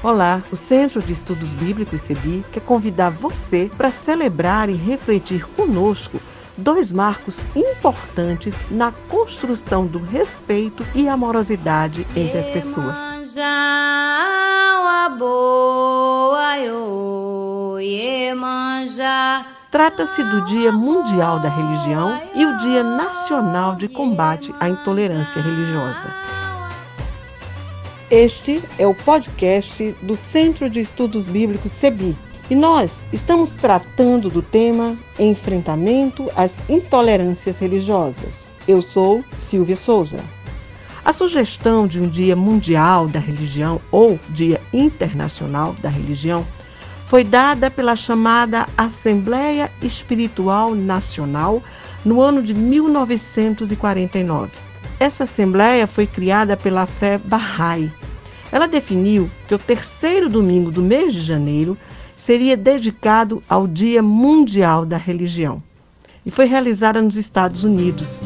Olá, o Centro de Estudos Bíblicos CEBI quer convidar você para celebrar e refletir conosco dois marcos importantes na construção do respeito e amorosidade entre as pessoas. Trata-se do Dia Mundial da Religião e o Dia Nacional de Combate à Intolerância Religiosa. Este é o podcast do Centro de Estudos Bíblicos CEBI e nós estamos tratando do tema Enfrentamento às Intolerâncias Religiosas. Eu sou Silvia Souza. A sugestão de um Dia Mundial da Religião ou Dia Internacional da Religião foi dada pela chamada Assembleia Espiritual Nacional no ano de 1949. Essa assembleia foi criada pela fé Bahá'í. Ela definiu que o terceiro domingo do mês de janeiro seria dedicado ao Dia Mundial da Religião e foi realizada nos Estados Unidos.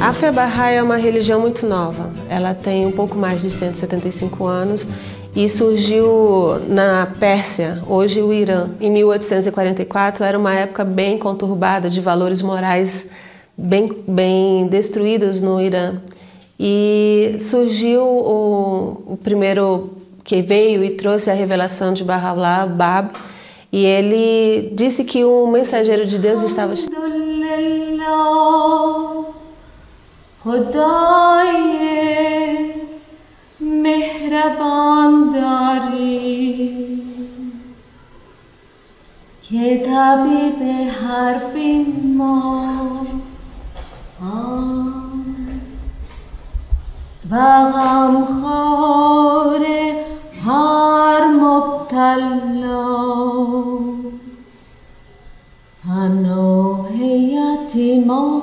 A fé Bahá'í é uma religião muito nova. Ela tem um pouco mais de 175 anos e surgiu na Pérsia, hoje o Irã. Em 1844 era uma época bem conturbada de valores morais bem, bem destruídos no Irã. E surgiu o, o primeiro que veio e trouxe a revelação de Bahá'u'lláh, Bab, e ele disse que o mensageiro de Deus estava ורם חורה הר מובטלו, הנוהי יתימו.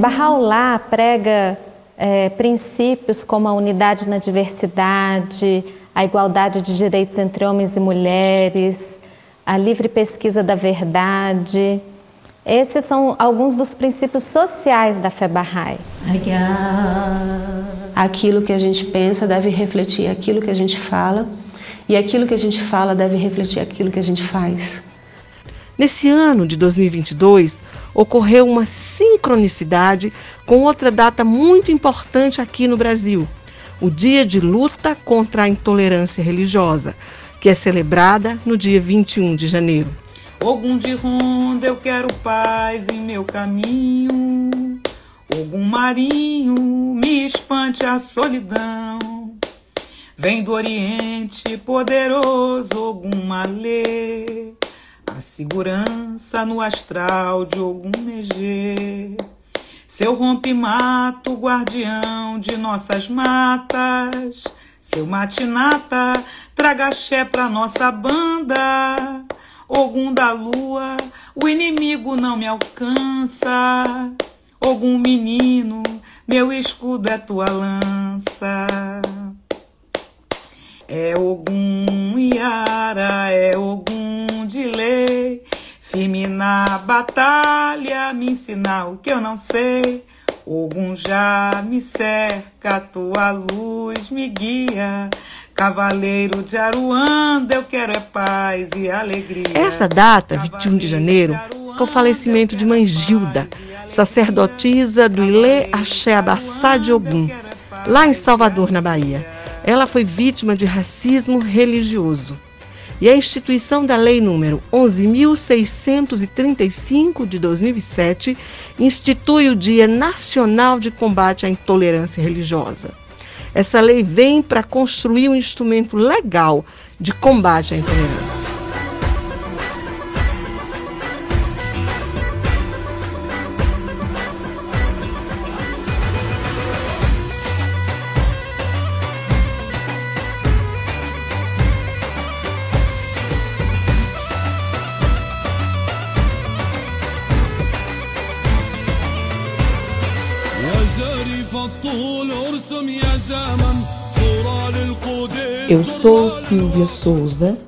Bahá'u'lláh prega é, princípios como a unidade na diversidade, a igualdade de direitos entre homens e mulheres, a livre pesquisa da verdade esses são alguns dos princípios sociais da fé Bahá'í. Aquilo que a gente pensa deve refletir aquilo que a gente fala, e aquilo que a gente fala deve refletir aquilo que a gente faz. Nesse ano de 2022, ocorreu uma sincronicidade com outra data muito importante aqui no Brasil, o Dia de Luta contra a Intolerância Religiosa, que é celebrada no dia 21 de janeiro. Ogum de ronda, eu quero paz em meu caminho. Ogum marinho, me espante a solidão. Vem do Oriente, poderoso Ogum Malê. A segurança no astral de Ogum Megê. Seu rompe-mato, guardião de nossas matas. Seu matinata, traga axé pra nossa banda. Ogum da lua, o inimigo não me alcança. Ogum menino, meu escudo é tua lança. É Ogum Iara, é Ogum de lei. Firme na batalha, me ensinar o que eu não sei. Ogum já me cerca, tua luz me guia. Cavaleiro de Aruanda, eu quero é paz e alegria. Essa data, 21 de janeiro, foi o falecimento de Mãe Gilda, sacerdotisa do Ilê Axé Abassá de Ogum, lá em Salvador, na Bahia. Ela foi vítima de racismo religioso. E a instituição da Lei número 11.635 de 2007 institui o Dia Nacional de Combate à Intolerância Religiosa. Essa lei vem para construir um instrumento legal de combate à intolerância. Eu sou Silvia Souza,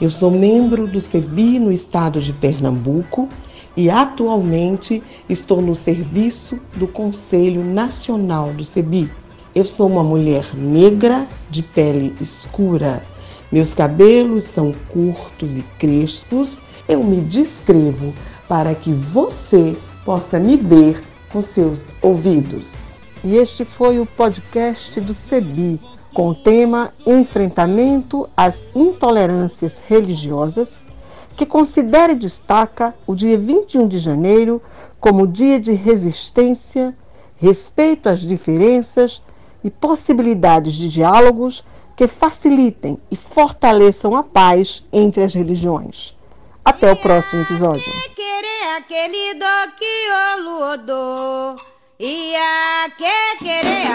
eu sou membro do CEBI no estado de Pernambuco e atualmente estou no serviço do Conselho Nacional do CEBI. Eu sou uma mulher negra de pele escura. Meus cabelos são curtos e crespos. Eu me descrevo para que você possa me ver com seus ouvidos. E este foi o podcast do CEBI, com o tema Enfrentamento às Intolerâncias Religiosas, que considera e destaca o dia 21 de janeiro como dia de resistência, respeito às diferenças e possibilidades de diálogos que facilitem e fortaleçam a paz entre as religiões. Até o próximo episódio. Ia que querer